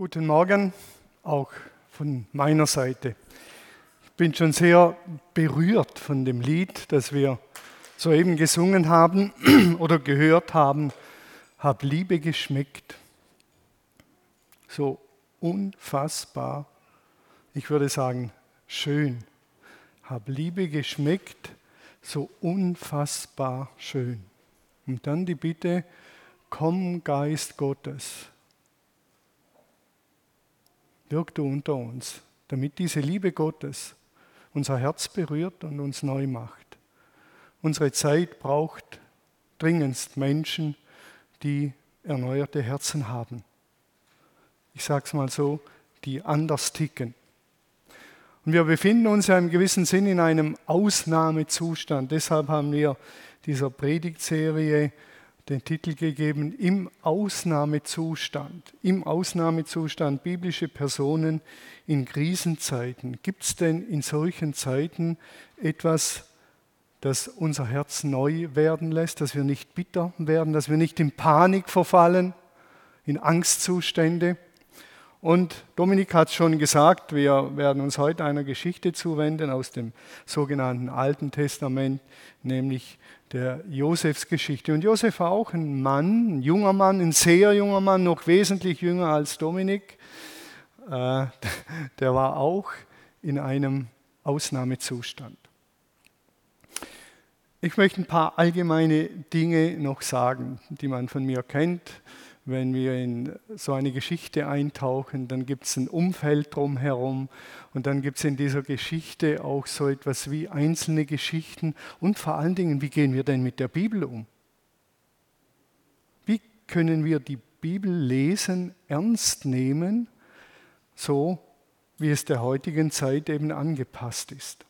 Guten Morgen, auch von meiner Seite. Ich bin schon sehr berührt von dem Lied, das wir soeben gesungen haben oder gehört haben. Hab Liebe geschmeckt. So unfassbar, ich würde sagen, schön. Hab Liebe geschmeckt, so unfassbar schön. Und dann die Bitte, komm Geist Gottes wirk du unter uns, damit diese Liebe Gottes unser Herz berührt und uns neu macht. Unsere Zeit braucht dringendst Menschen, die erneuerte Herzen haben. Ich sage es mal so, die anders ticken. Und wir befinden uns ja im gewissen Sinn in einem Ausnahmezustand. Deshalb haben wir dieser Predigtserie den Titel gegeben, im Ausnahmezustand. Im Ausnahmezustand biblische Personen in Krisenzeiten. Gibt es denn in solchen Zeiten etwas, das unser Herz neu werden lässt, dass wir nicht bitter werden, dass wir nicht in Panik verfallen, in Angstzustände? Und Dominik hat schon gesagt, wir werden uns heute einer Geschichte zuwenden aus dem sogenannten Alten Testament, nämlich der Josefsgeschichte. Und Josef war auch ein Mann, ein junger Mann, ein sehr junger Mann, noch wesentlich jünger als Dominik. Äh, der war auch in einem Ausnahmezustand. Ich möchte ein paar allgemeine Dinge noch sagen, die man von mir kennt wenn wir in so eine Geschichte eintauchen, dann gibt es ein Umfeld drumherum und dann gibt es in dieser Geschichte auch so etwas wie einzelne Geschichten und vor allen Dingen, wie gehen wir denn mit der Bibel um? Wie können wir die Bibel lesen, ernst nehmen, so wie es der heutigen Zeit eben angepasst ist?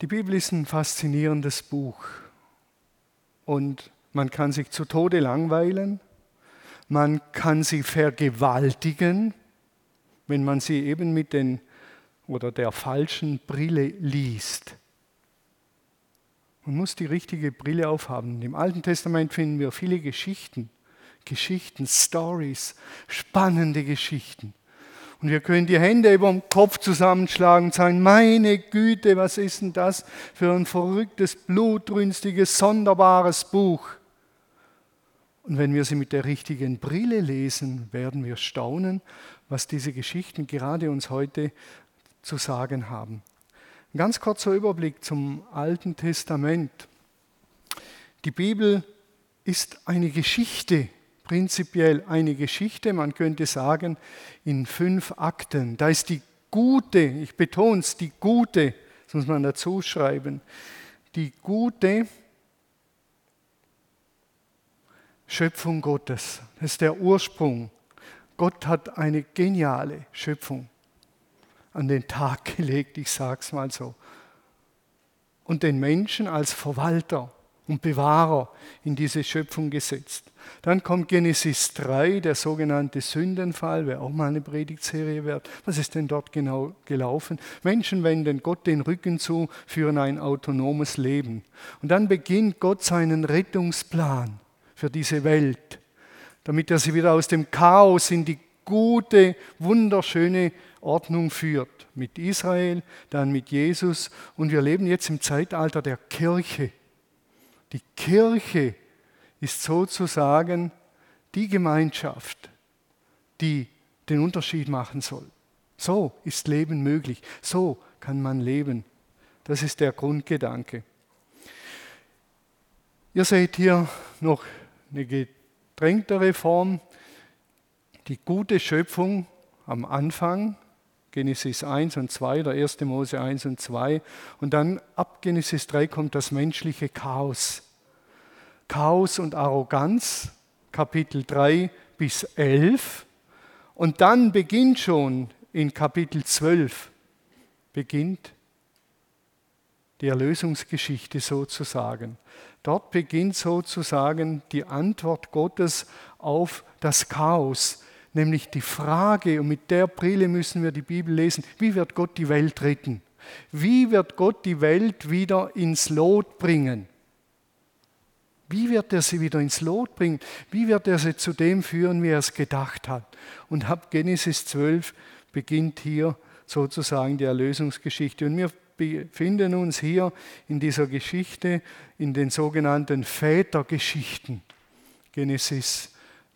Die Bibel ist ein faszinierendes Buch und man kann sich zu Tode langweilen, man kann sie vergewaltigen, wenn man sie eben mit den oder der falschen Brille liest. Man muss die richtige Brille aufhaben. Im Alten Testament finden wir viele Geschichten, Geschichten, Stories, spannende Geschichten. Und wir können die Hände über dem Kopf zusammenschlagen und sagen, meine Güte, was ist denn das für ein verrücktes, blutrünstiges, sonderbares Buch. Und wenn wir sie mit der richtigen Brille lesen, werden wir staunen, was diese Geschichten gerade uns heute zu sagen haben. Ein ganz kurzer Überblick zum Alten Testament. Die Bibel ist eine Geschichte, prinzipiell eine Geschichte, man könnte sagen, in fünf Akten. Da ist die gute, ich betone es, die gute, das muss man dazu schreiben, die gute Schöpfung Gottes. Das ist der Ursprung. Gott hat eine geniale Schöpfung an den Tag gelegt, ich sage es mal so. Und den Menschen als Verwalter und Bewahrer in diese Schöpfung gesetzt. Dann kommt Genesis 3, der sogenannte Sündenfall, wäre auch mal eine Predigtserie wert. Was ist denn dort genau gelaufen? Menschen wenden Gott den Rücken zu, führen ein autonomes Leben. Und dann beginnt Gott seinen Rettungsplan für diese Welt, damit er sie wieder aus dem Chaos in die gute, wunderschöne Ordnung führt. Mit Israel, dann mit Jesus und wir leben jetzt im Zeitalter der Kirche. Die Kirche ist sozusagen die Gemeinschaft, die den Unterschied machen soll. So ist Leben möglich. So kann man leben. Das ist der Grundgedanke. Ihr seht hier noch eine gedrängtere Form, die gute Schöpfung am Anfang, Genesis 1 und 2, der 1. Mose 1 und 2, und dann ab Genesis 3 kommt das menschliche Chaos. Chaos und Arroganz, Kapitel 3 bis 11, und dann beginnt schon in Kapitel 12, beginnt die Erlösungsgeschichte sozusagen. Dort beginnt sozusagen die Antwort Gottes auf das Chaos, nämlich die Frage, und mit der Brille müssen wir die Bibel lesen, wie wird Gott die Welt retten? Wie wird Gott die Welt wieder ins Lot bringen? Wie wird er sie wieder ins Lot bringen? Wie wird er sie zu dem führen, wie er es gedacht hat? Und ab Genesis 12 beginnt hier sozusagen die Erlösungsgeschichte. Und wir befinden uns hier in dieser Geschichte in den sogenannten Vätergeschichten. Genesis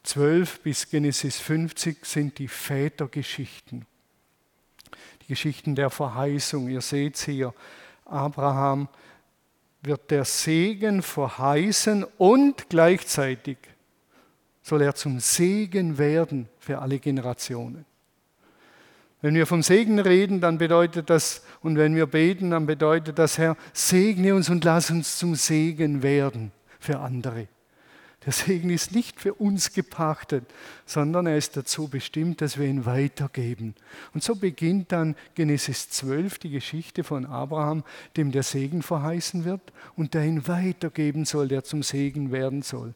12 bis Genesis 50 sind die Vätergeschichten. Die Geschichten der Verheißung. Ihr seht es hier, Abraham wird der Segen verheißen und gleichzeitig soll er zum Segen werden für alle Generationen. Wenn wir vom Segen reden, dann bedeutet das, und wenn wir beten, dann bedeutet das, Herr, segne uns und lass uns zum Segen werden für andere. Der Segen ist nicht für uns gepachtet, sondern er ist dazu bestimmt, dass wir ihn weitergeben. Und so beginnt dann Genesis 12 die Geschichte von Abraham, dem der Segen verheißen wird und der ihn weitergeben soll, der zum Segen werden soll.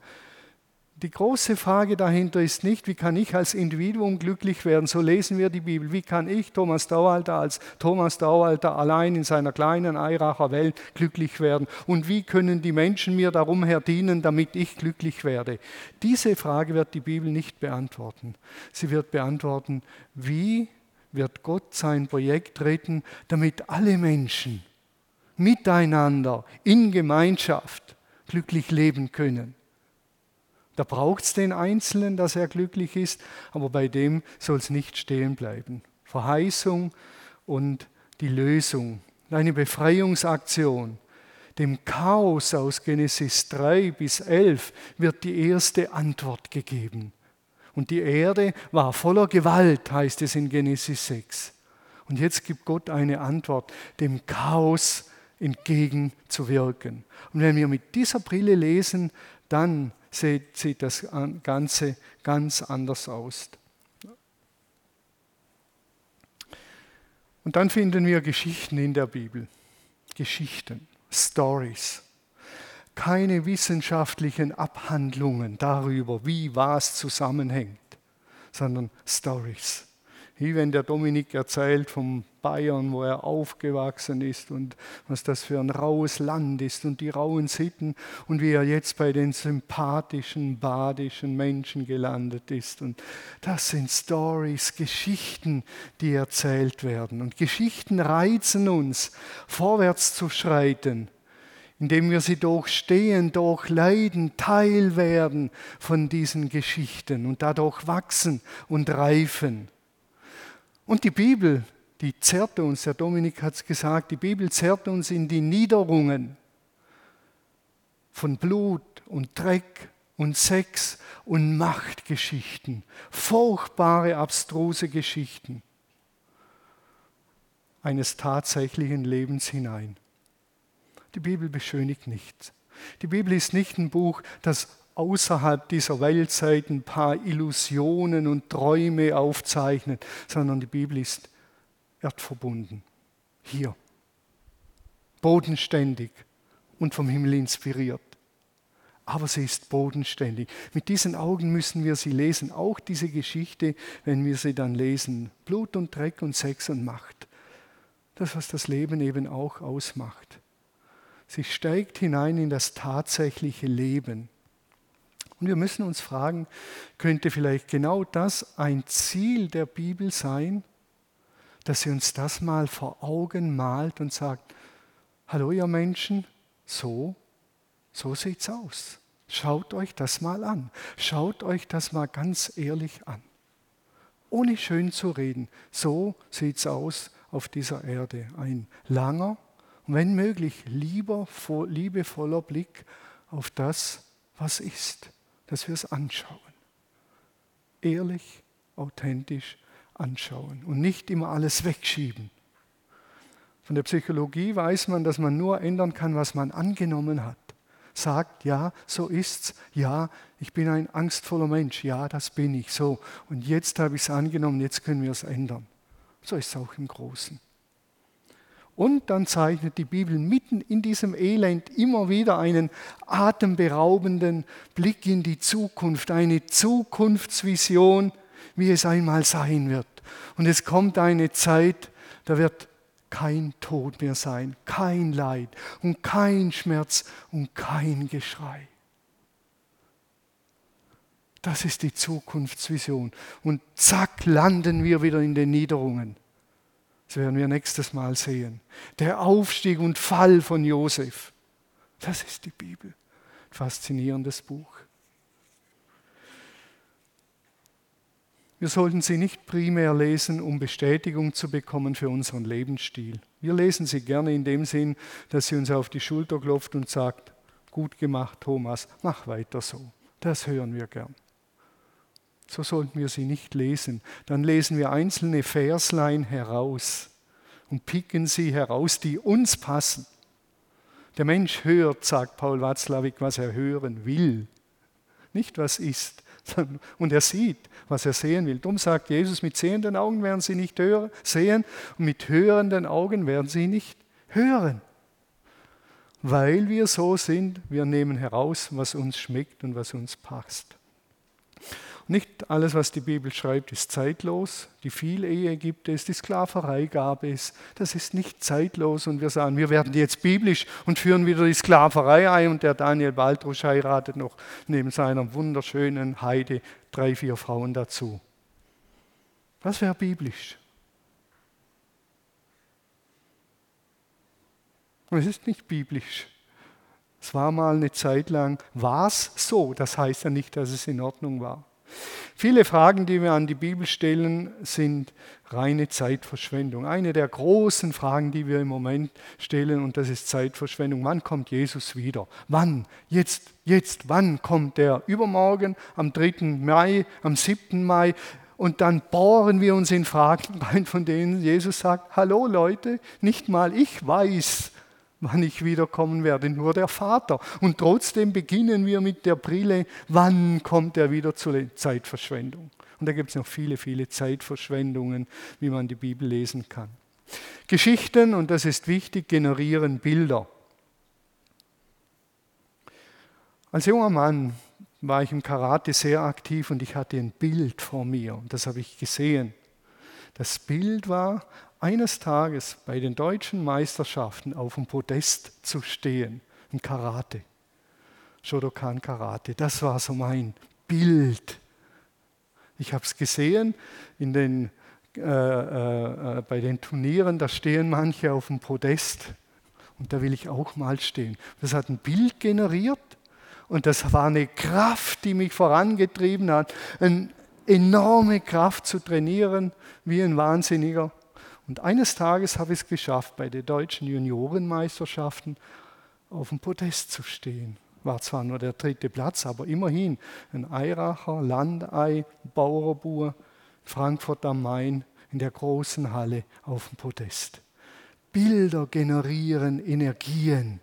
Die große Frage dahinter ist nicht, wie kann ich als Individuum glücklich werden? So lesen wir die Bibel. Wie kann ich, Thomas Daualter, als Thomas Daualter allein in seiner kleinen Eiracher Welt glücklich werden? Und wie können die Menschen mir darum her dienen, damit ich glücklich werde? Diese Frage wird die Bibel nicht beantworten. Sie wird beantworten, wie wird Gott sein Projekt retten, damit alle Menschen miteinander in Gemeinschaft glücklich leben können. Da braucht es den Einzelnen, dass er glücklich ist, aber bei dem soll es nicht stehen bleiben. Verheißung und die Lösung, eine Befreiungsaktion. Dem Chaos aus Genesis 3 bis 11 wird die erste Antwort gegeben. Und die Erde war voller Gewalt, heißt es in Genesis 6. Und jetzt gibt Gott eine Antwort, dem Chaos entgegenzuwirken. Und wenn wir mit dieser Brille lesen, dann sieht, sieht das Ganze ganz anders aus. Und dann finden wir Geschichten in der Bibel. Geschichten, Stories. Keine wissenschaftlichen Abhandlungen darüber, wie was zusammenhängt, sondern Stories. Wie wenn der Dominik erzählt vom Bayern, wo er aufgewachsen ist und was das für ein raues Land ist und die rauen Sitten und wie er jetzt bei den sympathischen, badischen Menschen gelandet ist. Und das sind Stories, Geschichten, die erzählt werden. Und Geschichten reizen uns, vorwärts zu schreiten, indem wir sie durchstehen, durchleiden, Teil werden von diesen Geschichten und dadurch wachsen und reifen. Und die Bibel, die zerrt uns, der Dominik hat es gesagt, die Bibel zerrt uns in die Niederungen von Blut und Dreck und Sex und Machtgeschichten, furchtbare, abstruse Geschichten eines tatsächlichen Lebens hinein. Die Bibel beschönigt nichts. Die Bibel ist nicht ein Buch, das außerhalb dieser Weltzeit ein paar Illusionen und Träume aufzeichnet, sondern die Bibel ist erdverbunden. Hier. Bodenständig und vom Himmel inspiriert. Aber sie ist bodenständig. Mit diesen Augen müssen wir sie lesen, auch diese Geschichte, wenn wir sie dann lesen. Blut und Dreck und Sex und Macht. Das, was das Leben eben auch ausmacht. Sie steigt hinein in das tatsächliche Leben. Und wir müssen uns fragen, könnte vielleicht genau das ein Ziel der Bibel sein, dass sie uns das mal vor Augen malt und sagt, hallo ihr Menschen, so, so sieht's aus. Schaut euch das mal an. Schaut euch das mal ganz ehrlich an. Ohne schön zu reden. So sieht's aus auf dieser Erde. Ein langer wenn möglich lieber, liebevoller Blick auf das, was ist dass wir es anschauen. Ehrlich, authentisch anschauen und nicht immer alles wegschieben. Von der Psychologie weiß man, dass man nur ändern kann, was man angenommen hat. Sagt, ja, so ist's, ja, ich bin ein angstvoller Mensch, ja, das bin ich, so. Und jetzt habe ich es angenommen, jetzt können wir es ändern. So ist es auch im Großen. Und dann zeichnet die Bibel mitten in diesem Elend immer wieder einen atemberaubenden Blick in die Zukunft, eine Zukunftsvision, wie es einmal sein wird. Und es kommt eine Zeit, da wird kein Tod mehr sein, kein Leid und kein Schmerz und kein Geschrei. Das ist die Zukunftsvision. Und zack, landen wir wieder in den Niederungen. Das werden wir nächstes Mal sehen. Der Aufstieg und Fall von Josef. Das ist die Bibel. Faszinierendes Buch. Wir sollten sie nicht primär lesen, um Bestätigung zu bekommen für unseren Lebensstil. Wir lesen sie gerne in dem Sinn, dass sie uns auf die Schulter klopft und sagt, gut gemacht, Thomas, mach weiter so. Das hören wir gern. So sollten wir sie nicht lesen. Dann lesen wir einzelne Verslein heraus und picken sie heraus, die uns passen. Der Mensch hört, sagt Paul Watzlawick, was er hören will, nicht was ist. Und er sieht, was er sehen will. Darum sagt Jesus, mit sehenden Augen werden sie nicht hören, sehen und mit hörenden Augen werden sie nicht hören. Weil wir so sind, wir nehmen heraus, was uns schmeckt und was uns passt. Nicht alles, was die Bibel schreibt, ist zeitlos. Die Vielehe gibt es, die Sklaverei gab es. Das ist nicht zeitlos. Und wir sagen, wir werden jetzt biblisch und führen wieder die Sklaverei ein. Und der Daniel Baltrusch heiratet noch neben seiner wunderschönen Heide drei, vier Frauen dazu. Was wäre biblisch? Es ist nicht biblisch. Es war mal eine Zeit lang, war es so. Das heißt ja nicht, dass es in Ordnung war. Viele Fragen, die wir an die Bibel stellen, sind reine Zeitverschwendung. Eine der großen Fragen, die wir im Moment stellen, und das ist Zeitverschwendung. Wann kommt Jesus wieder? Wann? Jetzt, jetzt, wann kommt er? Übermorgen, am 3. Mai, am 7. Mai. Und dann bohren wir uns in Fragen rein, von denen Jesus sagt, hallo Leute, nicht mal ich weiß, wann ich wiederkommen werde, nur der Vater. Und trotzdem beginnen wir mit der Brille, wann kommt er wieder zur Zeitverschwendung. Und da gibt es noch viele, viele Zeitverschwendungen, wie man die Bibel lesen kann. Geschichten, und das ist wichtig, generieren Bilder. Als junger Mann war ich im Karate sehr aktiv und ich hatte ein Bild vor mir und das habe ich gesehen. Das Bild war eines Tages bei den deutschen Meisterschaften auf dem Podest zu stehen, im Karate. Shodokan Karate, das war so mein Bild. Ich habe es gesehen in den, äh, äh, äh, bei den Turnieren, da stehen manche auf dem Podest und da will ich auch mal stehen. Das hat ein Bild generiert und das war eine Kraft, die mich vorangetrieben hat, eine enorme Kraft zu trainieren, wie ein Wahnsinniger. Und eines Tages habe ich es geschafft, bei den deutschen Juniorenmeisterschaften auf dem Podest zu stehen. War zwar nur der dritte Platz, aber immerhin ein Eiracher, Landei, Bauerbur, Frankfurt am Main in der großen Halle auf dem Podest. Bilder generieren Energien,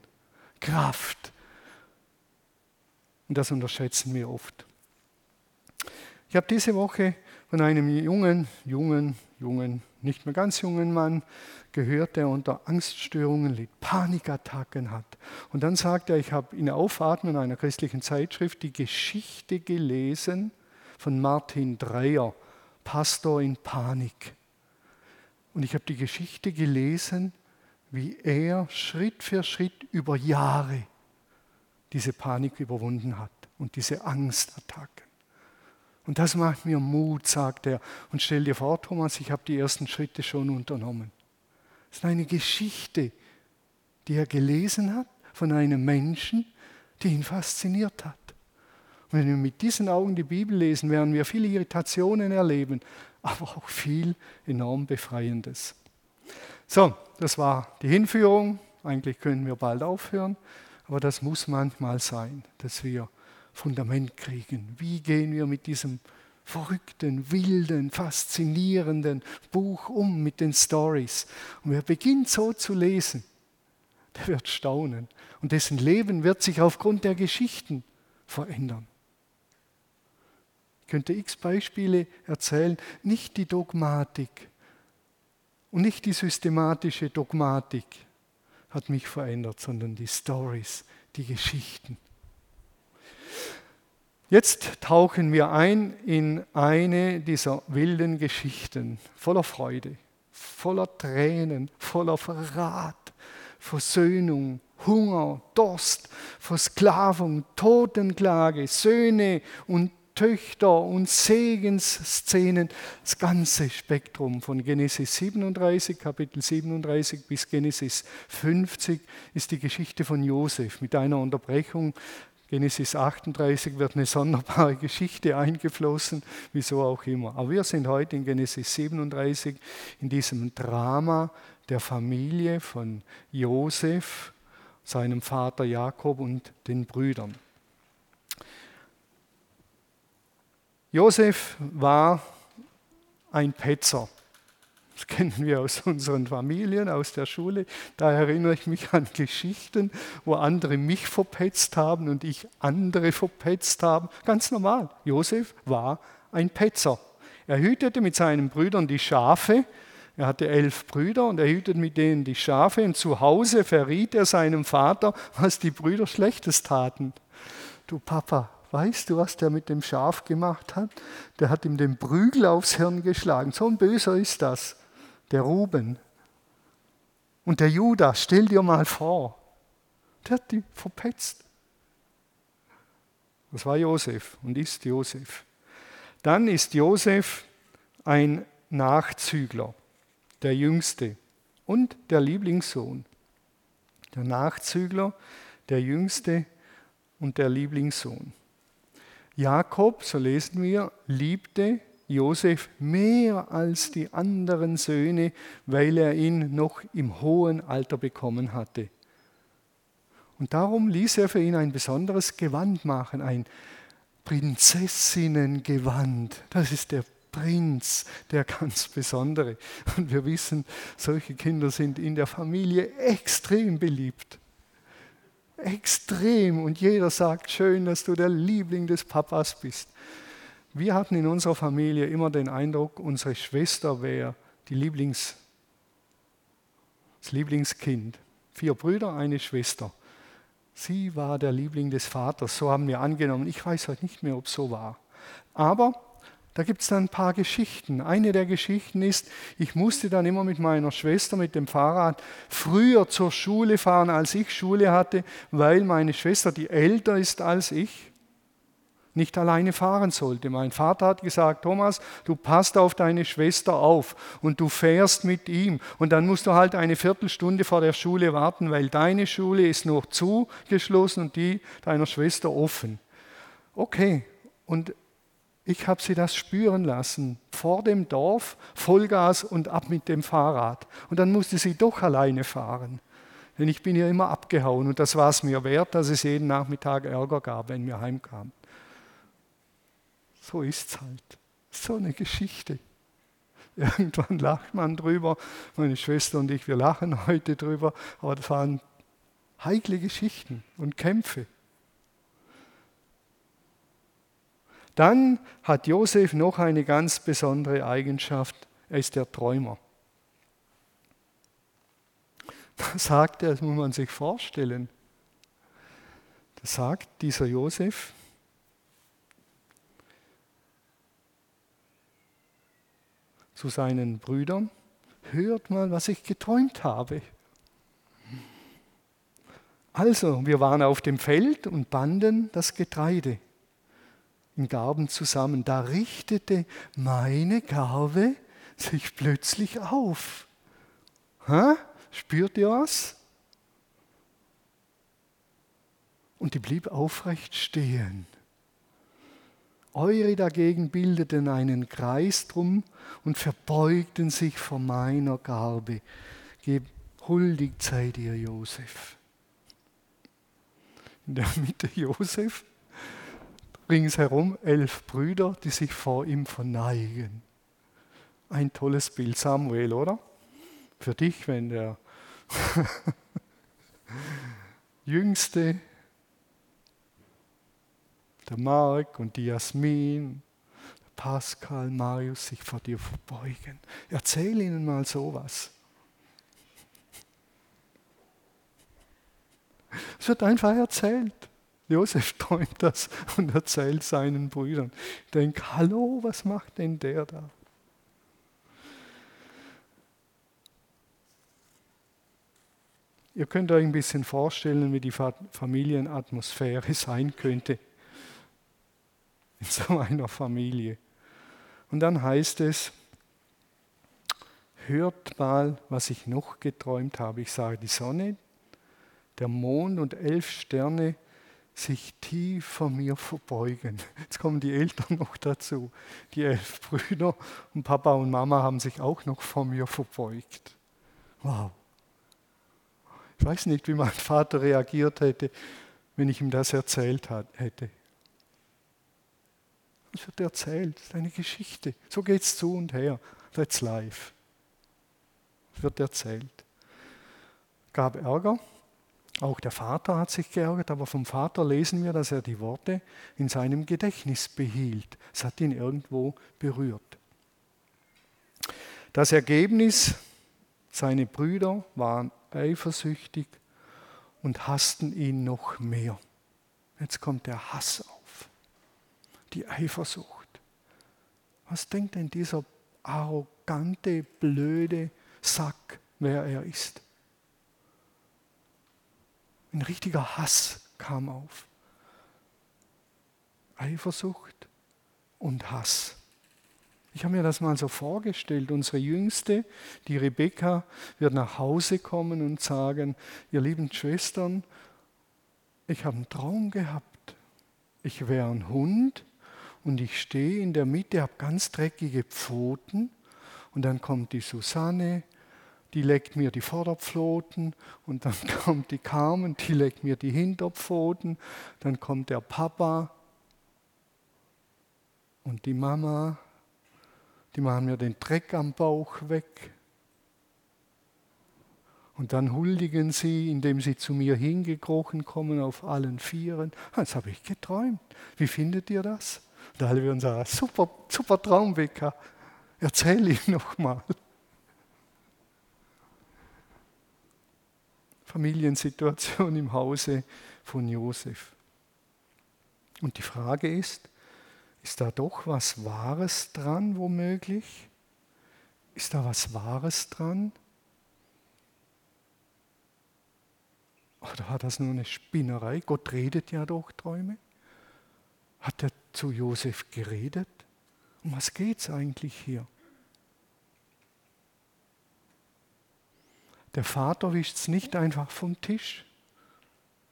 Kraft. Und das unterschätzen wir oft. Ich habe diese Woche von einem jungen, jungen, jungen nicht mehr ganz jungen Mann gehört, der unter Angststörungen litt, Panikattacken hat. Und dann sagt er, ich habe in Aufatmen einer christlichen Zeitschrift die Geschichte gelesen von Martin Dreyer, Pastor in Panik. Und ich habe die Geschichte gelesen, wie er Schritt für Schritt über Jahre diese Panik überwunden hat und diese Angstattacken. Und das macht mir Mut, sagt er. Und stell dir vor, Thomas, ich habe die ersten Schritte schon unternommen. Das ist eine Geschichte, die er gelesen hat von einem Menschen, die ihn fasziniert hat. Und wenn wir mit diesen Augen die Bibel lesen, werden wir viele Irritationen erleben, aber auch viel enorm Befreiendes. So, das war die Hinführung. Eigentlich können wir bald aufhören, aber das muss manchmal sein, dass wir Fundament kriegen. Wie gehen wir mit diesem verrückten, wilden, faszinierenden Buch um mit den Stories? Und wer beginnt so zu lesen, der wird staunen. Und dessen Leben wird sich aufgrund der Geschichten verändern. Ich könnte x Beispiele erzählen, nicht die Dogmatik und nicht die systematische Dogmatik hat mich verändert, sondern die Stories, die Geschichten. Jetzt tauchen wir ein in eine dieser wilden Geschichten, voller Freude, voller Tränen, voller Verrat, Versöhnung, Hunger, Durst, Versklavung, Totenklage, Söhne und Töchter und Segensszenen, das ganze Spektrum von Genesis 37, Kapitel 37 bis Genesis 50 ist die Geschichte von Josef mit einer Unterbrechung. Genesis 38 wird eine sonderbare Geschichte eingeflossen, wieso auch immer. Aber wir sind heute in Genesis 37 in diesem Drama der Familie von Josef, seinem Vater Jakob und den Brüdern. Josef war ein Petzer. Das kennen wir aus unseren Familien, aus der Schule. Da erinnere ich mich an Geschichten, wo andere mich verpetzt haben und ich andere verpetzt haben. Ganz normal. Josef war ein Petzer. Er hütete mit seinen Brüdern die Schafe. Er hatte elf Brüder und er hütete mit denen die Schafe. Und zu Hause verriet er seinem Vater, was die Brüder Schlechtes taten. Du Papa, Weißt du, was der mit dem Schaf gemacht hat? Der hat ihm den Prügel aufs Hirn geschlagen. So ein Böser ist das, der Ruben. Und der Judas, stell dir mal vor, der hat die verpetzt. Das war Josef und ist Josef. Dann ist Josef ein Nachzügler, der Jüngste und der Lieblingssohn. Der Nachzügler, der Jüngste und der Lieblingssohn. Jakob, so lesen wir, liebte Josef mehr als die anderen Söhne, weil er ihn noch im hohen Alter bekommen hatte. Und darum ließ er für ihn ein besonderes Gewand machen, ein Prinzessinnengewand. Das ist der Prinz, der ganz besondere. Und wir wissen, solche Kinder sind in der Familie extrem beliebt. Extrem. Und jeder sagt, schön, dass du der Liebling des Papas bist. Wir hatten in unserer Familie immer den Eindruck, unsere Schwester wäre die Lieblings, das Lieblingskind. Vier Brüder, eine Schwester. Sie war der Liebling des Vaters, so haben wir angenommen. Ich weiß heute nicht mehr, ob es so war. Aber da gibt es dann ein paar Geschichten. Eine der Geschichten ist, ich musste dann immer mit meiner Schwester mit dem Fahrrad früher zur Schule fahren, als ich Schule hatte, weil meine Schwester, die älter ist als ich, nicht alleine fahren sollte. Mein Vater hat gesagt, Thomas, du passt auf deine Schwester auf und du fährst mit ihm. Und dann musst du halt eine Viertelstunde vor der Schule warten, weil deine Schule ist noch zugeschlossen und die deiner Schwester offen. Okay, und ich habe sie das spüren lassen, vor dem Dorf, Vollgas und ab mit dem Fahrrad. Und dann musste sie doch alleine fahren. Denn ich bin ihr immer abgehauen und das war es mir wert, dass es jeden Nachmittag Ärger gab, wenn wir heimkamen. So ist es halt. So eine Geschichte. Irgendwann lacht man drüber. Meine Schwester und ich, wir lachen heute drüber. Aber das waren heikle Geschichten und Kämpfe. Dann hat Josef noch eine ganz besondere Eigenschaft. Er ist der Träumer. Da sagt er, das muss man sich vorstellen. Da sagt dieser Josef, zu seinen Brüdern, hört mal, was ich geträumt habe. Also, wir waren auf dem Feld und banden das Getreide im Garben zusammen. Da richtete meine Garbe sich plötzlich auf. Ha? Spürt ihr was? Und die blieb aufrecht stehen. Eure dagegen bildeten einen Kreis drum und verbeugten sich vor meiner Garbe. Geb huldigt seid ihr Josef. In der Mitte Josef ringsherum elf Brüder, die sich vor ihm verneigen. Ein tolles Bild, Samuel, oder? Für dich, wenn der Jüngste, der Mark und die Jasmin, der Pascal, Marius sich vor dir verbeugen. Erzähl ihnen mal sowas. Es wird einfach erzählt. Josef träumt das und erzählt seinen Brüdern. Ich denke, hallo, was macht denn der da? Ihr könnt euch ein bisschen vorstellen, wie die Familienatmosphäre sein könnte. In so einer Familie. Und dann heißt es, hört mal, was ich noch geträumt habe. Ich sage, die Sonne, der Mond und elf Sterne sich tief vor mir verbeugen. Jetzt kommen die Eltern noch dazu. Die elf Brüder und Papa und Mama haben sich auch noch vor mir verbeugt. Wow. Ich weiß nicht, wie mein Vater reagiert hätte, wenn ich ihm das erzählt hätte. Es wird erzählt, das ist eine Geschichte. So geht es zu und her. That's life. Es wird erzählt. Gab Ärger. Auch der Vater hat sich geärgert, aber vom Vater lesen wir, dass er die Worte in seinem Gedächtnis behielt. Es hat ihn irgendwo berührt. Das Ergebnis, seine Brüder waren eifersüchtig und hassten ihn noch mehr. Jetzt kommt der Hass auf, die Eifersucht. Was denkt denn dieser arrogante, blöde Sack, wer er ist? Ein richtiger Hass kam auf. Eifersucht und Hass. Ich habe mir das mal so vorgestellt. Unsere Jüngste, die Rebecca, wird nach Hause kommen und sagen, ihr lieben Schwestern, ich habe einen Traum gehabt. Ich wäre ein Hund und ich stehe in der Mitte, habe ganz dreckige Pfoten und dann kommt die Susanne, die leckt mir die Vorderpfoten und dann kommt die Carmen, die leckt mir die Hinterpfoten, dann kommt der Papa und die Mama die machen mir den Dreck am Bauch weg. Und dann huldigen sie, indem sie zu mir hingekrochen kommen auf allen Vieren. Das habe ich geträumt. Wie findet ihr das? Und alle würden sagen, super, super Traum, Becca. Erzähl ihn nochmal. Familiensituation im Hause von Josef. Und die Frage ist, ist da doch was Wahres dran, womöglich? Ist da was Wahres dran? Oder war das nur eine Spinnerei? Gott redet ja durch Träume. Hat er zu Josef geredet? Um was geht es eigentlich hier? Der Vater wischt es nicht einfach vom Tisch,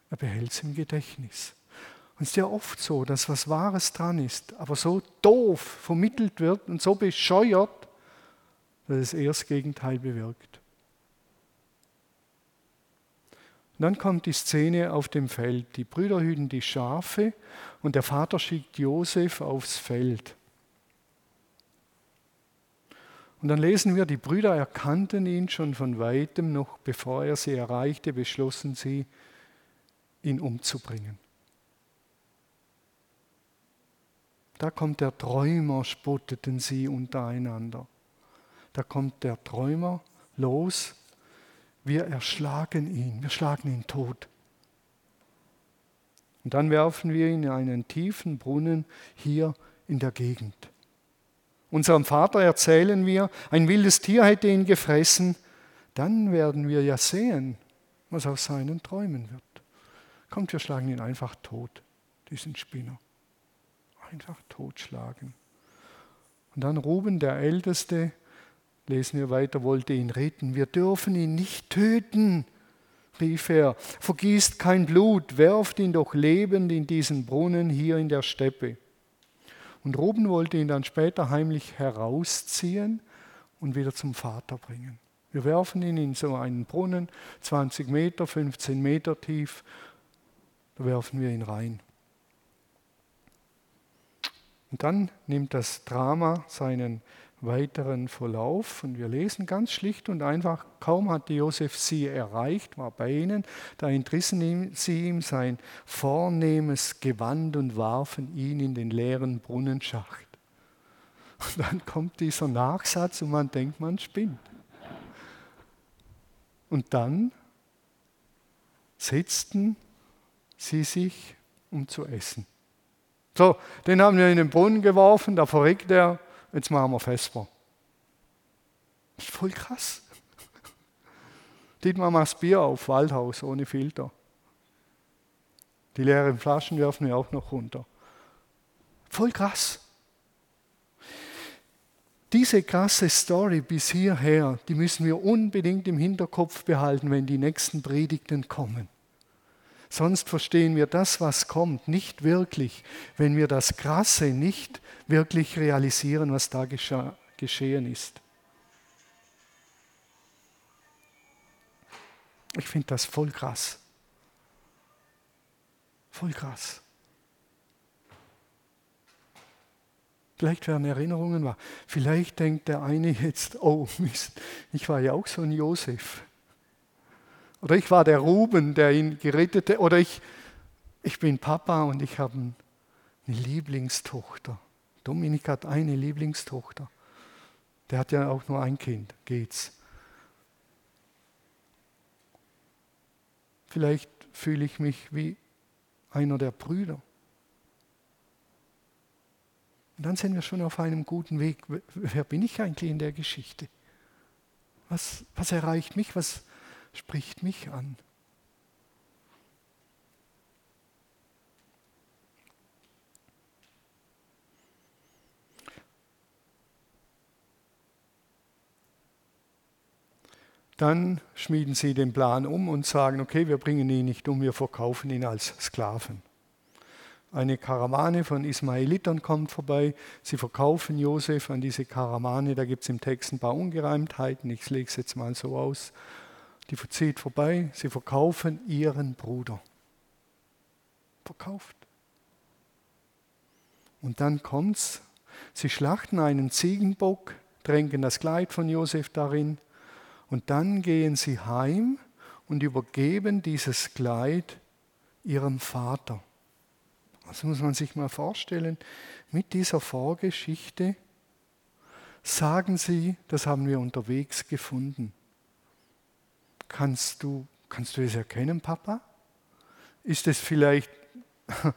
er behält es im Gedächtnis. Und es ist ja oft so, dass was Wahres dran ist, aber so doof vermittelt wird und so bescheuert, dass es eher das Gegenteil bewirkt. Und dann kommt die Szene auf dem Feld. Die Brüder hüten die Schafe und der Vater schickt Josef aufs Feld. Und dann lesen wir, die Brüder erkannten ihn schon von weitem, noch bevor er sie erreichte, beschlossen sie, ihn umzubringen. Da kommt der Träumer, spotteten sie untereinander. Da kommt der Träumer los. Wir erschlagen ihn, wir schlagen ihn tot. Und dann werfen wir ihn in einen tiefen Brunnen hier in der Gegend. Unserem Vater erzählen wir, ein wildes Tier hätte ihn gefressen. Dann werden wir ja sehen, was aus seinen Träumen wird. Kommt, wir schlagen ihn einfach tot, diesen Spinner einfach totschlagen. Und dann Ruben, der Älteste, lesen wir weiter, wollte ihn retten. Wir dürfen ihn nicht töten, rief er. Vergießt kein Blut, werft ihn doch lebend in diesen Brunnen hier in der Steppe. Und Ruben wollte ihn dann später heimlich herausziehen und wieder zum Vater bringen. Wir werfen ihn in so einen Brunnen, 20 Meter, 15 Meter tief, da werfen wir ihn rein. Und dann nimmt das Drama seinen weiteren Verlauf und wir lesen ganz schlicht und einfach, kaum hatte Josef sie erreicht, war bei ihnen, da entrissen sie ihm sein vornehmes Gewand und warfen ihn in den leeren Brunnenschacht. Und dann kommt dieser Nachsatz und man denkt, man spinnt. Und dann setzten sie sich, um zu essen. So, den haben wir in den Brunnen geworfen, da verreckt er, jetzt machen wir Vesper. Ist voll krass. Dietmar macht das Bier auf, Waldhaus, ohne Filter. Die leeren Flaschen werfen wir auch noch runter. Voll krass. Diese krasse Story bis hierher, die müssen wir unbedingt im Hinterkopf behalten, wenn die nächsten Predigten kommen. Sonst verstehen wir das, was kommt, nicht wirklich, wenn wir das Krasse nicht wirklich realisieren, was da geschehen ist. Ich finde das voll krass. Voll krass. Vielleicht werden Erinnerungen wahr. Vielleicht denkt der eine jetzt, oh Mist, ich war ja auch so ein Josef. Oder ich war der Ruben, der ihn gerettete. Oder ich, ich bin Papa und ich habe eine Lieblingstochter. Dominik hat eine Lieblingstochter. Der hat ja auch nur ein Kind. Geht's? Vielleicht fühle ich mich wie einer der Brüder. Und dann sind wir schon auf einem guten Weg. Wer bin ich eigentlich in der Geschichte? Was, was erreicht mich? Was spricht mich an? Dann schmieden sie den Plan um und sagen, okay, wir bringen ihn nicht um, wir verkaufen ihn als Sklaven. Eine Karawane von Ismaelitern kommt vorbei. Sie verkaufen Josef an diese Karawane. Da gibt es im Text ein paar Ungereimtheiten. Ich lege es jetzt mal so aus. Die zieht vorbei. Sie verkaufen ihren Bruder. Verkauft. Und dann kommt's. Sie schlachten einen Ziegenbock, tränken das Kleid von Josef darin. Und dann gehen sie heim und übergeben dieses Kleid ihrem Vater. Das muss man sich mal vorstellen. Mit dieser Vorgeschichte sagen sie, das haben wir unterwegs gefunden. Kannst du, kannst du es erkennen, Papa? Ist es vielleicht,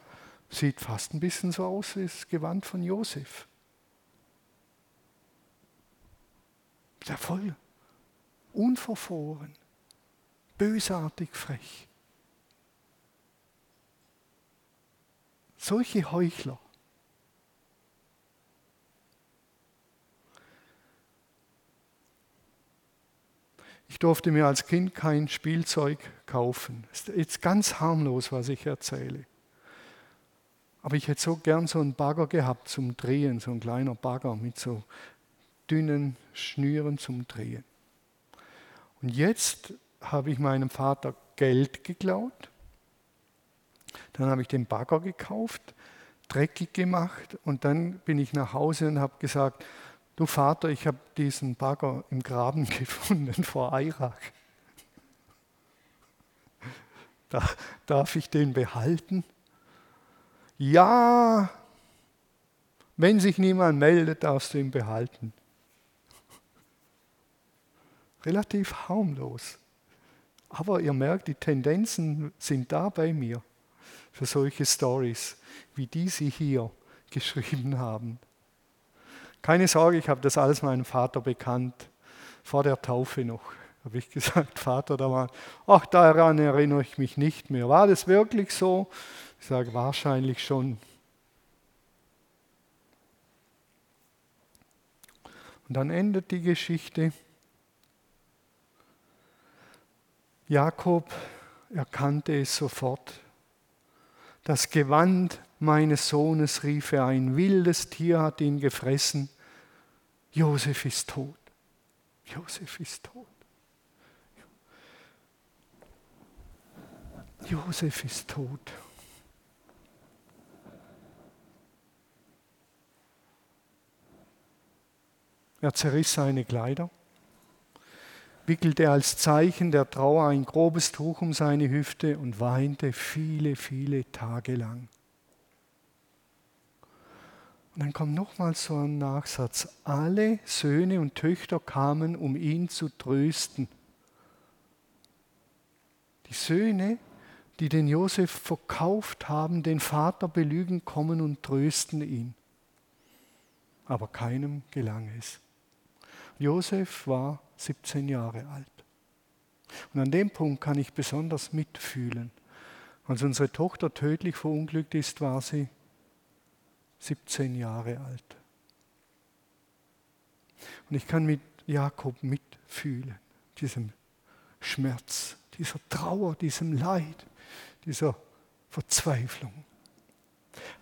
sieht fast ein bisschen so aus wie das Gewand von Josef. Sehr voll, unverfroren, bösartig frech. Solche Heuchler. Ich durfte mir als Kind kein Spielzeug kaufen. Ist jetzt ganz harmlos, was ich erzähle. Aber ich hätte so gern so einen Bagger gehabt zum Drehen, so ein kleiner Bagger mit so dünnen Schnüren zum Drehen. Und jetzt habe ich meinem Vater Geld geklaut dann habe ich den Bagger gekauft, dreckig gemacht und dann bin ich nach Hause und habe gesagt, du Vater, ich habe diesen Bagger im Graben gefunden vor Eirak. Da, darf ich den behalten? Ja, wenn sich niemand meldet, darfst du ihn behalten. Relativ harmlos. Aber ihr merkt, die Tendenzen sind da bei mir für solche Stories, wie die Sie hier geschrieben haben. Keine Sorge, ich habe das alles meinem Vater bekannt, vor der Taufe noch. Habe ich gesagt, Vater, da war, ach, daran erinnere ich mich nicht mehr. War das wirklich so? Ich sage, wahrscheinlich schon. Und dann endet die Geschichte. Jakob erkannte es sofort. Das Gewand meines Sohnes rief er, ein wildes Tier hat ihn gefressen. Josef ist tot. Josef ist tot. Josef ist tot. Er zerriss seine Kleider wickelte als Zeichen der Trauer ein grobes Tuch um seine Hüfte und weinte viele, viele Tage lang. Und dann kommt nochmals so ein Nachsatz. Alle Söhne und Töchter kamen, um ihn zu trösten. Die Söhne, die den Josef verkauft haben, den Vater belügen, kommen und trösten ihn. Aber keinem gelang es. Josef war 17 Jahre alt. Und an dem Punkt kann ich besonders mitfühlen. Als unsere Tochter tödlich verunglückt ist, war sie 17 Jahre alt. Und ich kann mit Jakob mitfühlen, diesem Schmerz, dieser Trauer, diesem Leid, dieser Verzweiflung.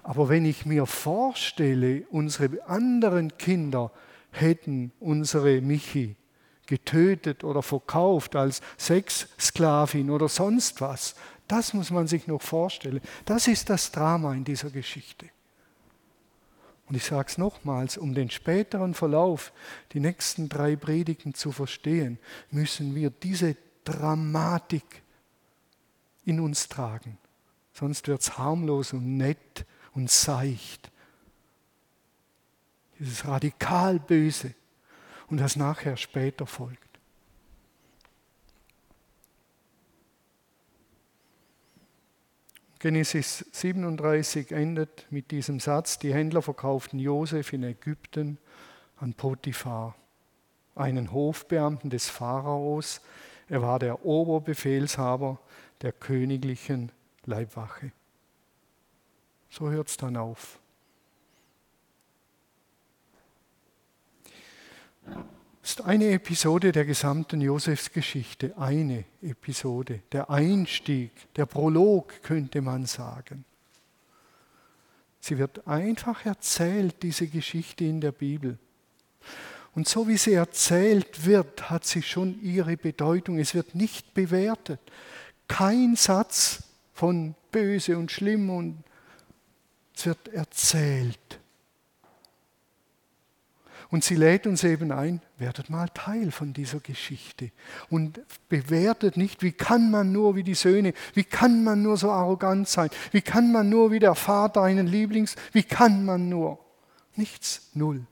Aber wenn ich mir vorstelle, unsere anderen Kinder hätten unsere Michi getötet oder verkauft als Sexsklavin oder sonst was, das muss man sich noch vorstellen. Das ist das Drama in dieser Geschichte. Und ich sage es nochmals, um den späteren Verlauf, die nächsten drei Predigten zu verstehen, müssen wir diese Dramatik in uns tragen. Sonst wird es harmlos und nett und seicht. Dieses radikal Böse und das nachher später folgt. Genesis 37 endet mit diesem Satz, die Händler verkauften Josef in Ägypten an Potiphar, einen Hofbeamten des Pharaos. Er war der Oberbefehlshaber der königlichen Leibwache. So hört es dann auf. Ist eine Episode der gesamten Josefsgeschichte, eine Episode, der Einstieg, der Prolog könnte man sagen. Sie wird einfach erzählt, diese Geschichte in der Bibel. Und so wie sie erzählt wird, hat sie schon ihre Bedeutung. Es wird nicht bewertet. Kein Satz von böse und schlimm und es wird erzählt. Und sie lädt uns eben ein, werdet mal Teil von dieser Geschichte und bewertet nicht, wie kann man nur wie die Söhne, wie kann man nur so arrogant sein, wie kann man nur wie der Vater einen Lieblings, wie kann man nur. Nichts, null.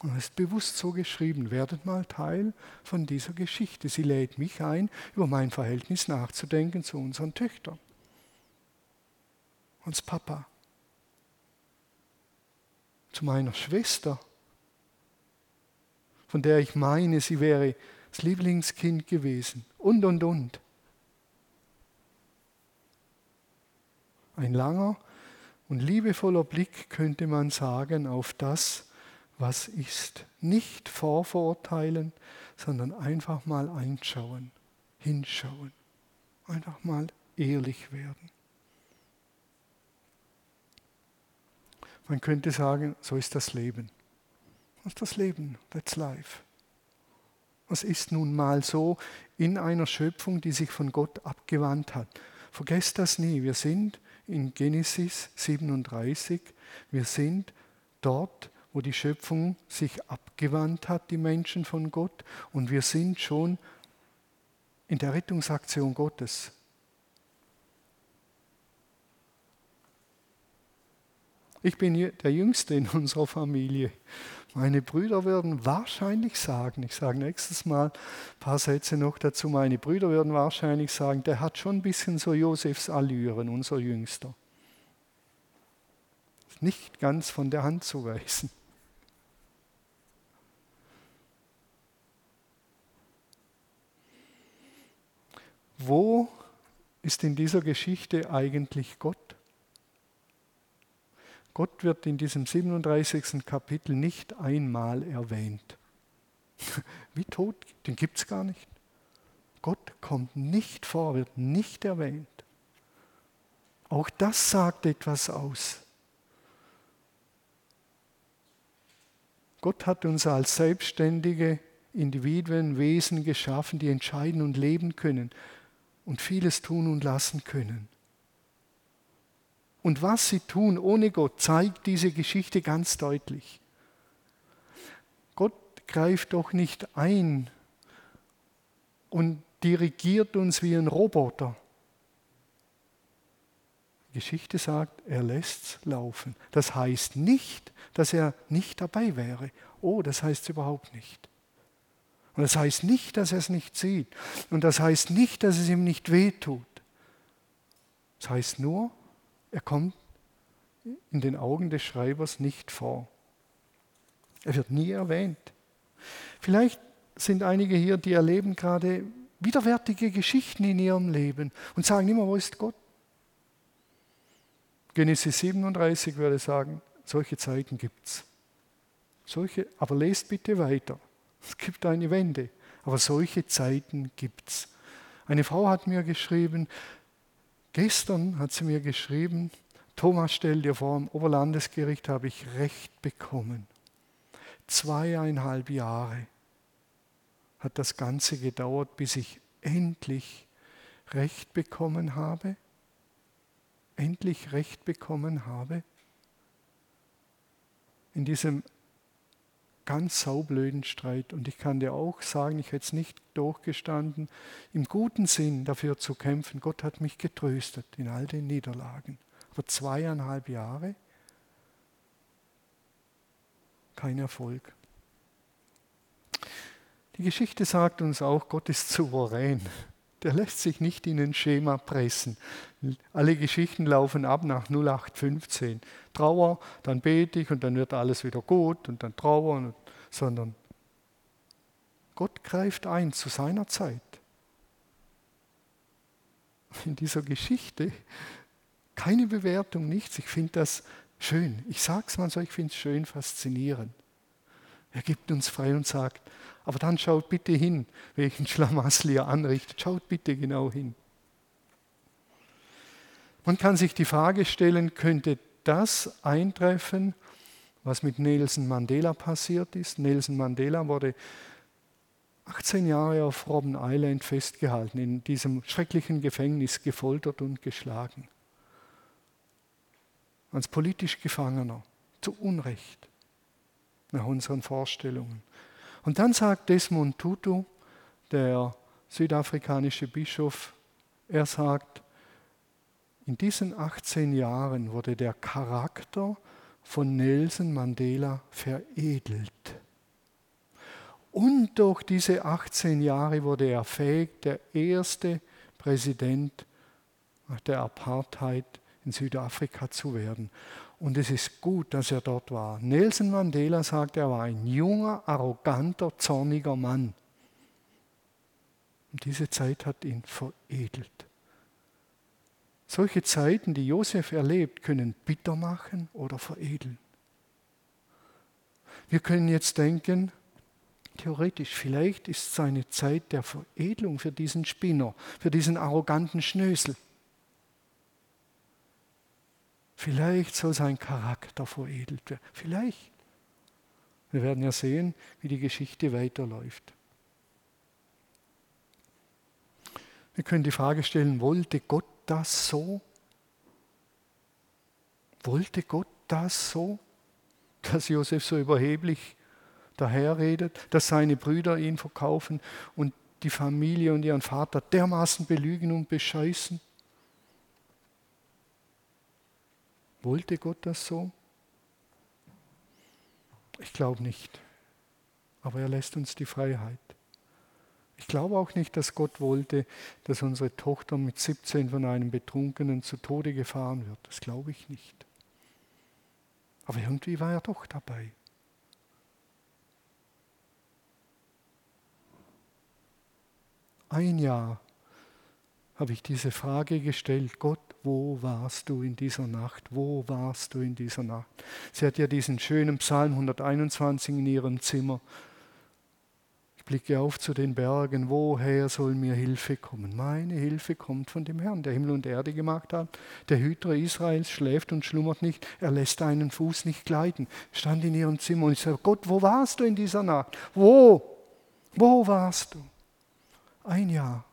Und es ist bewusst so geschrieben, werdet mal Teil von dieser Geschichte. Sie lädt mich ein, über mein Verhältnis nachzudenken zu unseren Töchtern. Als Papa. Zu meiner Schwester von der ich meine, sie wäre das Lieblingskind gewesen. Und, und, und. Ein langer und liebevoller Blick könnte man sagen auf das, was ist. Nicht vorverurteilen, sondern einfach mal einschauen, hinschauen. Einfach mal ehrlich werden. Man könnte sagen, so ist das Leben. Das ist das Leben, that's life. Es ist nun mal so in einer Schöpfung, die sich von Gott abgewandt hat. Vergesst das nie. Wir sind in Genesis 37, wir sind dort, wo die Schöpfung sich abgewandt hat, die Menschen von Gott, und wir sind schon in der Rettungsaktion Gottes. Ich bin der Jüngste in unserer Familie. Meine Brüder würden wahrscheinlich sagen, ich sage nächstes Mal ein paar Sätze noch dazu, meine Brüder würden wahrscheinlich sagen, der hat schon ein bisschen so Josefs Allüren, unser Jüngster. Nicht ganz von der Hand zu weisen. Wo ist in dieser Geschichte eigentlich Gott? Gott wird in diesem 37. Kapitel nicht einmal erwähnt. Wie tot, den gibt es gar nicht. Gott kommt nicht vor, wird nicht erwähnt. Auch das sagt etwas aus. Gott hat uns als selbstständige Individuen, Wesen geschaffen, die entscheiden und leben können und vieles tun und lassen können. Und was sie tun ohne Gott, zeigt diese Geschichte ganz deutlich. Gott greift doch nicht ein und dirigiert uns wie ein Roboter. Die Geschichte sagt, er lässt es laufen. Das heißt nicht, dass er nicht dabei wäre. Oh, das heißt es überhaupt nicht. Und das heißt nicht, dass er es nicht sieht. Und das heißt nicht, dass es ihm nicht wehtut. Das heißt nur, er kommt in den Augen des Schreibers nicht vor. Er wird nie erwähnt. Vielleicht sind einige hier, die erleben gerade widerwärtige Geschichten in ihrem Leben und sagen immer, wo ist Gott? Genesis 37 würde sagen, solche Zeiten gibt es. Solche, aber lest bitte weiter. Es gibt eine Wende, aber solche Zeiten gibt es. Eine Frau hat mir geschrieben, gestern hat sie mir geschrieben, Thomas, stell dir vor, im Oberlandesgericht habe ich Recht bekommen. Zweieinhalb Jahre hat das Ganze gedauert, bis ich endlich Recht bekommen habe. Endlich Recht bekommen habe. In diesem ganz saublöden Streit. Und ich kann dir auch sagen, ich hätte es nicht durchgestanden, im guten Sinn dafür zu kämpfen. Gott hat mich getröstet in all den Niederlagen. Aber zweieinhalb Jahre, kein Erfolg. Die Geschichte sagt uns auch, Gott ist souverän. Der lässt sich nicht in ein Schema pressen. Alle Geschichten laufen ab nach 0815. Trauer, dann bete ich und dann wird alles wieder gut und dann Trauer, sondern Gott greift ein zu seiner Zeit. In dieser Geschichte keine Bewertung, nichts. Ich finde das schön. Ich sage es mal so, ich finde es schön faszinierend. Er gibt uns frei und sagt, aber dann schaut bitte hin, welchen Schlamassel ihr anrichtet. Schaut bitte genau hin. Man kann sich die Frage stellen, könnte das eintreffen, was mit Nelson Mandela passiert ist? Nelson Mandela wurde 18 Jahre auf Robben Island festgehalten, in diesem schrecklichen Gefängnis gefoltert und geschlagen. Als politisch Gefangener, zu Unrecht, nach unseren Vorstellungen. Und dann sagt Desmond Tutu, der südafrikanische Bischof, er sagt, in diesen 18 Jahren wurde der Charakter von Nelson Mandela veredelt. Und durch diese 18 Jahre wurde er fähig, der erste Präsident der Apartheid in Südafrika zu werden. Und es ist gut, dass er dort war. Nelson Mandela sagt, er war ein junger, arroganter, zorniger Mann. Und diese Zeit hat ihn veredelt. Solche Zeiten, die Josef erlebt, können bitter machen oder veredeln. Wir können jetzt denken, theoretisch, vielleicht ist seine Zeit der Veredelung für diesen Spinner, für diesen arroganten Schnösel. Vielleicht soll sein Charakter veredelt werden. Vielleicht. Wir werden ja sehen, wie die Geschichte weiterläuft. Wir können die Frage stellen, wollte Gott das so? Wollte Gott das so, dass Josef so überheblich daherredet, dass seine Brüder ihn verkaufen und die Familie und ihren Vater dermaßen belügen und bescheißen? Wollte Gott das so? Ich glaube nicht. Aber er lässt uns die Freiheit. Ich glaube auch nicht, dass Gott wollte, dass unsere Tochter mit 17 von einem Betrunkenen zu Tode gefahren wird. Das glaube ich nicht. Aber irgendwie war er doch dabei. Ein Jahr habe ich diese Frage gestellt, Gott, wo warst du in dieser Nacht? Wo warst du in dieser Nacht? Sie hat ja diesen schönen Psalm 121 in ihrem Zimmer. Ich blicke auf zu den Bergen, woher soll mir Hilfe kommen? Meine Hilfe kommt von dem Herrn, der Himmel und Erde gemacht hat. Der Hüter Israels schläft und schlummert nicht, er lässt deinen Fuß nicht gleiten. Stand in ihrem Zimmer und ich sage, Gott, wo warst du in dieser Nacht? Wo? Wo warst du? Ein Jahr.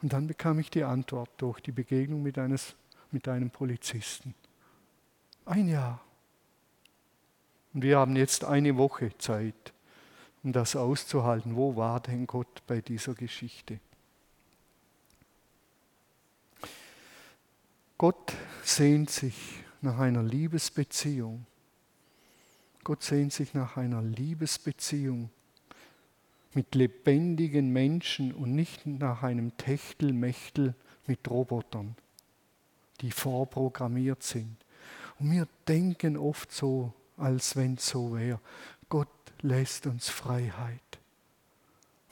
Und dann bekam ich die Antwort durch die Begegnung mit, eines, mit einem Polizisten. Ein Jahr. Und wir haben jetzt eine Woche Zeit, um das auszuhalten. Wo war denn Gott bei dieser Geschichte? Gott sehnt sich nach einer Liebesbeziehung. Gott sehnt sich nach einer Liebesbeziehung mit lebendigen Menschen und nicht nach einem Techtelmechtel mit Robotern, die vorprogrammiert sind. Und wir denken oft so, als wenn es so wäre. Gott lässt uns Freiheit.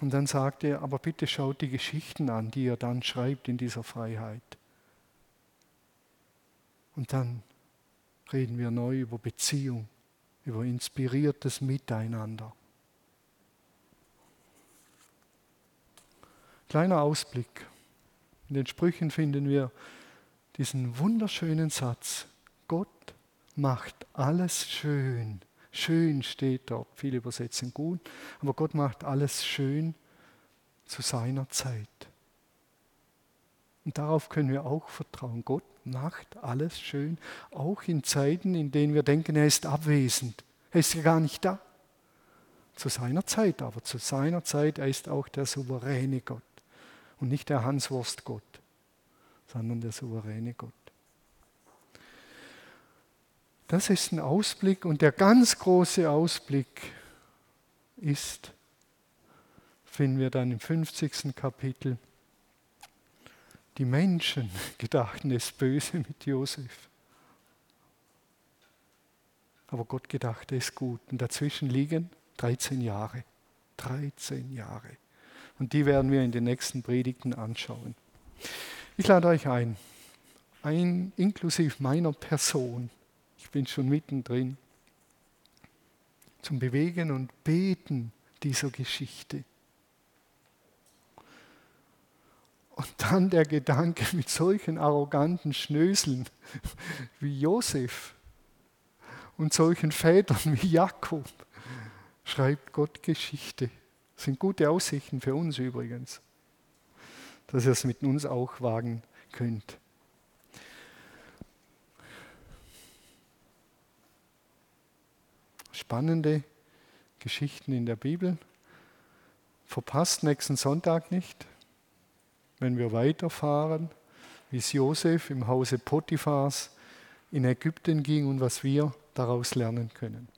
Und dann sagt er, aber bitte schaut die Geschichten an, die er dann schreibt in dieser Freiheit. Und dann reden wir neu über Beziehung, über inspiriertes Miteinander. Kleiner Ausblick. In den Sprüchen finden wir diesen wunderschönen Satz. Gott macht alles schön. Schön steht dort. Viele übersetzen gut. Aber Gott macht alles schön zu seiner Zeit. Und darauf können wir auch vertrauen. Gott macht alles schön, auch in Zeiten, in denen wir denken, er ist abwesend. Er ist ja gar nicht da. Zu seiner Zeit, aber zu seiner Zeit, er ist auch der souveräne Gott und nicht der Hanswurst Gott, sondern der souveräne Gott. Das ist ein Ausblick und der ganz große Ausblick ist, finden wir dann im 50. Kapitel, die Menschen gedachten es böse mit Josef. Aber Gott gedachte es gut. Und dazwischen liegen 13 Jahre. 13 Jahre. Und die werden wir in den nächsten Predigten anschauen. Ich lade euch ein, ein inklusive meiner Person, ich bin schon mittendrin, zum Bewegen und Beten dieser Geschichte. Und dann der Gedanke mit solchen arroganten Schnöseln wie Josef und solchen Vätern wie Jakob schreibt Gott Geschichte. Das sind gute Aussichten für uns übrigens, dass ihr es mit uns auch wagen könnt. Spannende Geschichten in der Bibel. Verpasst nächsten Sonntag nicht wenn wir weiterfahren, wie es Josef im Hause Potiphars in Ägypten ging und was wir daraus lernen können.